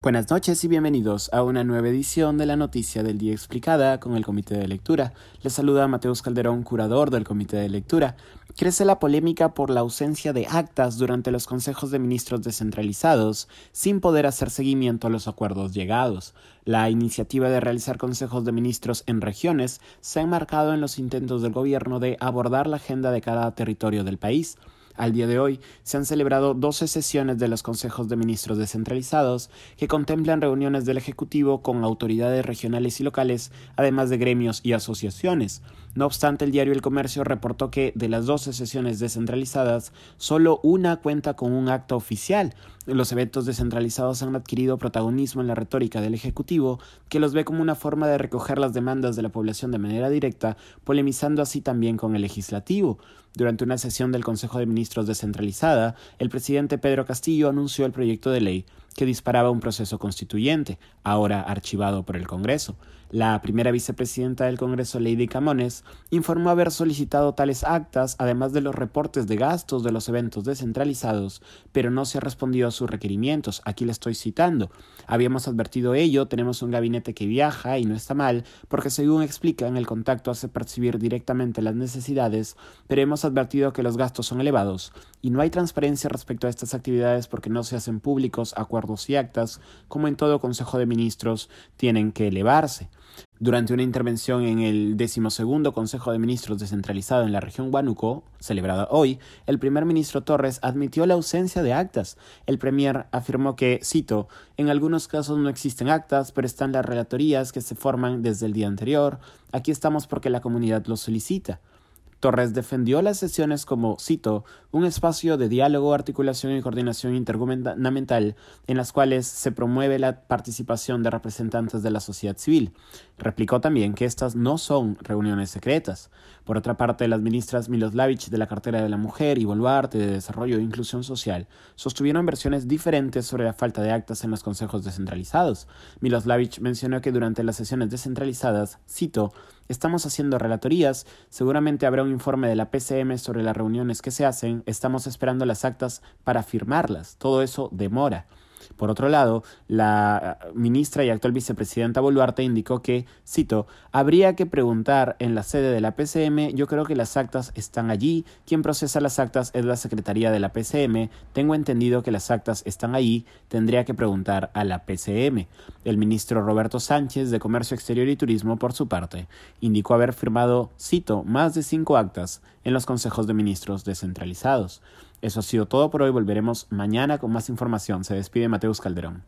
Buenas noches y bienvenidos a una nueva edición de la Noticia del Día Explicada con el Comité de Lectura. Les saluda Mateus Calderón, curador del Comité de Lectura. Crece la polémica por la ausencia de actas durante los consejos de ministros descentralizados, sin poder hacer seguimiento a los acuerdos llegados. La iniciativa de realizar consejos de ministros en regiones se ha enmarcado en los intentos del gobierno de abordar la agenda de cada territorio del país. Al día de hoy se han celebrado 12 sesiones de los consejos de ministros descentralizados que contemplan reuniones del Ejecutivo con autoridades regionales y locales, además de gremios y asociaciones. No obstante, el diario El Comercio reportó que de las 12 sesiones descentralizadas, solo una cuenta con un acto oficial. Los eventos descentralizados han adquirido protagonismo en la retórica del Ejecutivo, que los ve como una forma de recoger las demandas de la población de manera directa, polemizando así también con el Legislativo. Durante una sesión del Consejo de Ministros descentralizada, el presidente Pedro Castillo anunció el proyecto de ley que disparaba un proceso constituyente, ahora archivado por el Congreso. La primera vicepresidenta del Congreso, Lady Camones, informó haber solicitado tales actas, además de los reportes de gastos de los eventos descentralizados, pero no se ha respondido a sus requerimientos. Aquí le estoy citando. Habíamos advertido ello, tenemos un gabinete que viaja y no está mal, porque según explican, el contacto hace percibir directamente las necesidades, pero hemos advertido que los gastos son elevados y no hay transparencia respecto a estas actividades porque no se hacen públicos acuerdos y actas, como en todo Consejo de Ministros, tienen que elevarse. Durante una intervención en el decimosegundo Consejo de Ministros descentralizado en la región Huánuco, celebrada hoy, el primer ministro Torres admitió la ausencia de actas. El premier afirmó que, cito, en algunos casos no existen actas, pero están las relatorías que se forman desde el día anterior. Aquí estamos porque la comunidad lo solicita. Torres defendió las sesiones como, cito, un espacio de diálogo, articulación y coordinación intergubernamental en las cuales se promueve la participación de representantes de la sociedad civil. Replicó también que estas no son reuniones secretas. Por otra parte, las ministras Miloslavich de la cartera de la mujer y Boluarte de Desarrollo e Inclusión Social sostuvieron versiones diferentes sobre la falta de actas en los consejos descentralizados. Miloslavich mencionó que durante las sesiones descentralizadas, cito, estamos haciendo relatorías, seguramente habrá un informe de la PCM sobre las reuniones que se hacen, estamos esperando las actas para firmarlas. Todo eso demora. Por otro lado, la ministra y actual vicepresidenta Boluarte indicó que, cito, habría que preguntar en la sede de la PCM, yo creo que las actas están allí, quien procesa las actas es la Secretaría de la PCM, tengo entendido que las actas están allí, tendría que preguntar a la PCM. El ministro Roberto Sánchez de Comercio Exterior y Turismo, por su parte, indicó haber firmado, cito, más de cinco actas en los consejos de ministros descentralizados. Eso ha sido todo por hoy. Volveremos mañana con más información. Se despide Mateus Calderón.